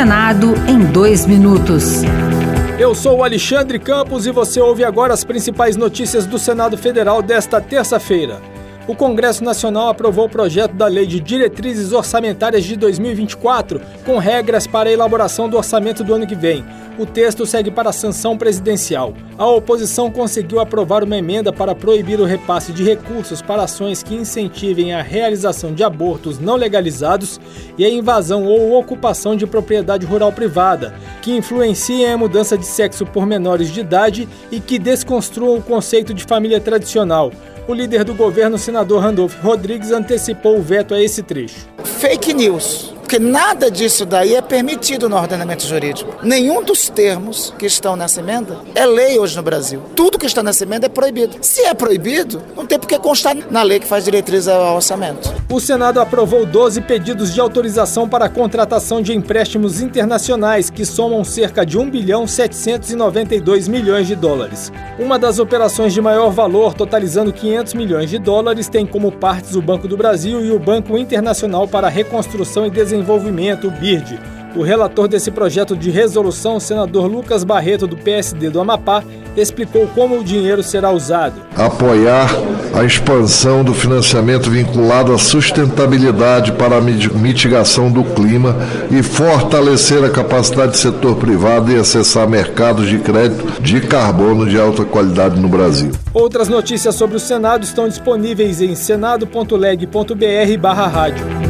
Senado em dois minutos. Eu sou o Alexandre Campos e você ouve agora as principais notícias do Senado Federal desta terça-feira o Congresso Nacional aprovou o projeto da Lei de Diretrizes Orçamentárias de 2024, com regras para a elaboração do orçamento do ano que vem. O texto segue para a sanção presidencial. A oposição conseguiu aprovar uma emenda para proibir o repasse de recursos para ações que incentivem a realização de abortos não legalizados e a invasão ou ocupação de propriedade rural privada, que influenciem a mudança de sexo por menores de idade e que desconstruam o conceito de família tradicional. O líder do governo, senador Randolph Rodrigues, antecipou o veto a esse trecho. Fake news porque nada disso daí é permitido no ordenamento jurídico. Nenhum dos termos que estão nessa emenda é lei hoje no Brasil. Tudo que está nessa emenda é proibido. Se é proibido, não tem por que constar na lei que faz diretriz ao orçamento. O Senado aprovou 12 pedidos de autorização para a contratação de empréstimos internacionais que somam cerca de 1 bilhão 792 milhões de dólares. Uma das operações de maior valor, totalizando 500 milhões de dólares, tem como partes o Banco do Brasil e o Banco Internacional para a Reconstrução e Desenvolvimento Desenvolvimento, o BIRD. O relator desse projeto de resolução, o senador Lucas Barreto, do PSD do Amapá, explicou como o dinheiro será usado. Apoiar a expansão do financiamento vinculado à sustentabilidade para a mitigação do clima e fortalecer a capacidade do setor privado e acessar mercados de crédito de carbono de alta qualidade no Brasil. Outras notícias sobre o Senado estão disponíveis em senado.leg.br/rádio.